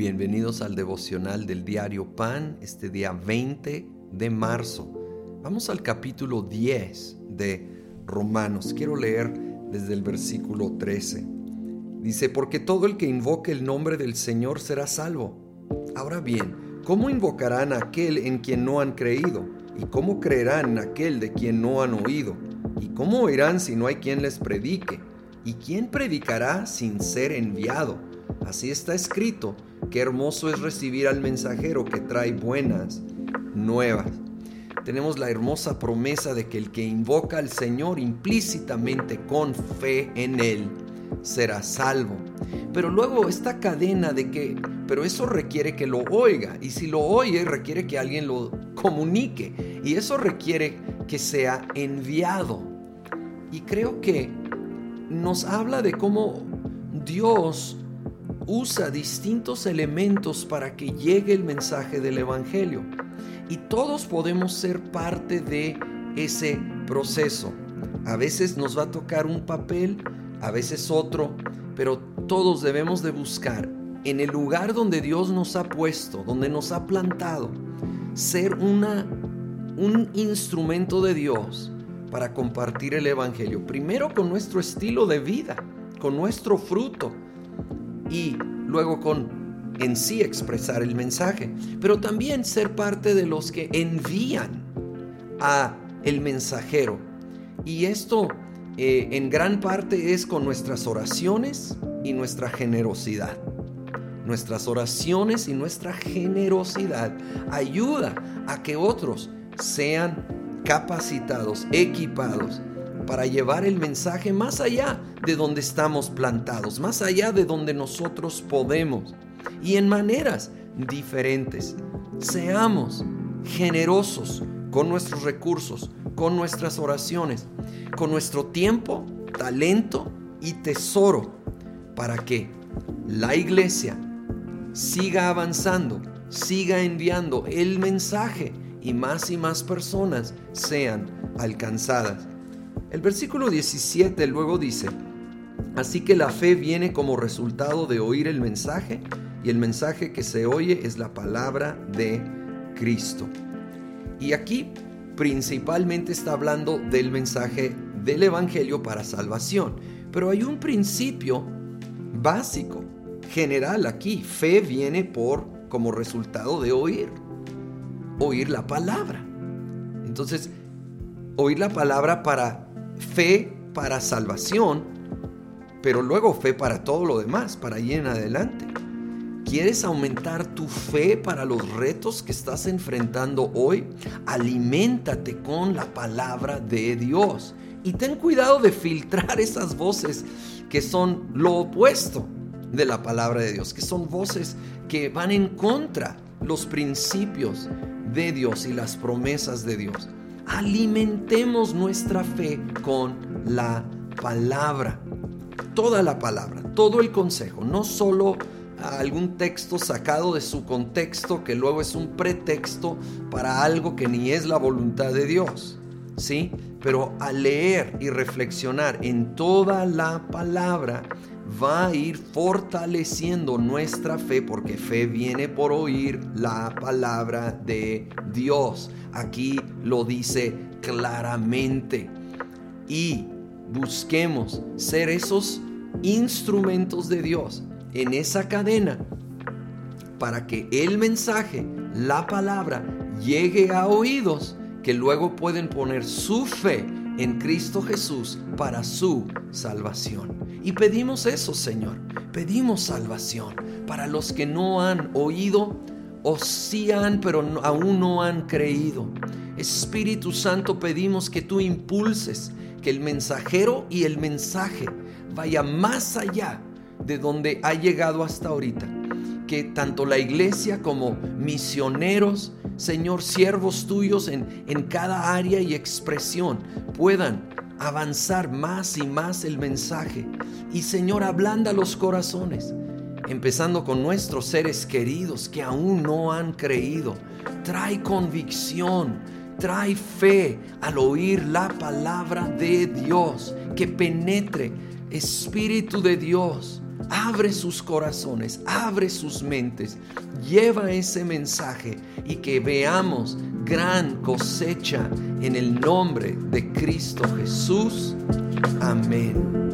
Bienvenidos al devocional del diario Pan, este día 20 de marzo. Vamos al capítulo 10 de Romanos. Quiero leer desde el versículo 13. Dice, porque todo el que invoque el nombre del Señor será salvo. Ahora bien, ¿cómo invocarán a aquel en quien no han creído? ¿Y cómo creerán en aquel de quien no han oído? ¿Y cómo oirán si no hay quien les predique? ¿Y quién predicará sin ser enviado? Así está escrito Qué hermoso es recibir al mensajero que trae buenas nuevas. Tenemos la hermosa promesa de que el que invoca al Señor implícitamente con fe en Él será salvo. Pero luego esta cadena de que, pero eso requiere que lo oiga, y si lo oye requiere que alguien lo comunique, y eso requiere que sea enviado. Y creo que nos habla de cómo Dios usa distintos elementos para que llegue el mensaje del Evangelio. Y todos podemos ser parte de ese proceso. A veces nos va a tocar un papel, a veces otro, pero todos debemos de buscar en el lugar donde Dios nos ha puesto, donde nos ha plantado, ser una, un instrumento de Dios para compartir el Evangelio. Primero con nuestro estilo de vida, con nuestro fruto, y luego con en sí expresar el mensaje, pero también ser parte de los que envían a el mensajero. Y esto eh, en gran parte es con nuestras oraciones y nuestra generosidad. Nuestras oraciones y nuestra generosidad ayuda a que otros sean capacitados, equipados para llevar el mensaje más allá de donde estamos plantados, más allá de donde nosotros podemos y en maneras diferentes. Seamos generosos con nuestros recursos, con nuestras oraciones, con nuestro tiempo, talento y tesoro para que la iglesia siga avanzando, siga enviando el mensaje y más y más personas sean alcanzadas. El versículo 17 luego dice, así que la fe viene como resultado de oír el mensaje y el mensaje que se oye es la palabra de Cristo. Y aquí principalmente está hablando del mensaje del Evangelio para salvación, pero hay un principio básico, general aquí, fe viene por como resultado de oír, oír la palabra. Entonces, oír la palabra para fe para salvación, pero luego fe para todo lo demás, para ir en adelante. ¿Quieres aumentar tu fe para los retos que estás enfrentando hoy? Aliméntate con la palabra de Dios. Y ten cuidado de filtrar esas voces que son lo opuesto de la palabra de Dios, que son voces que van en contra los principios de Dios y las promesas de Dios alimentemos nuestra fe con la palabra. Toda la palabra, todo el consejo, no solo algún texto sacado de su contexto que luego es un pretexto para algo que ni es la voluntad de Dios. ¿Sí? Pero al leer y reflexionar en toda la palabra, va a ir fortaleciendo nuestra fe, porque fe viene por oír la palabra de Dios. Aquí lo dice claramente. Y busquemos ser esos instrumentos de Dios en esa cadena para que el mensaje, la palabra, llegue a oídos que luego pueden poner su fe en Cristo Jesús para su salvación. Y pedimos eso, Señor. Pedimos salvación para los que no han oído o sí han, pero aún no han creído. Espíritu Santo, pedimos que tú impulses que el mensajero y el mensaje vaya más allá de donde ha llegado hasta ahorita. Que tanto la iglesia como misioneros, Señor, siervos tuyos en, en cada área y expresión puedan avanzar más y más el mensaje. Y Señor, ablanda los corazones, empezando con nuestros seres queridos que aún no han creído. Trae convicción, trae fe al oír la palabra de Dios, que penetre Espíritu de Dios, abre sus corazones, abre sus mentes, lleva ese mensaje y que veamos gran cosecha en el nombre de Cristo Jesús. Amén.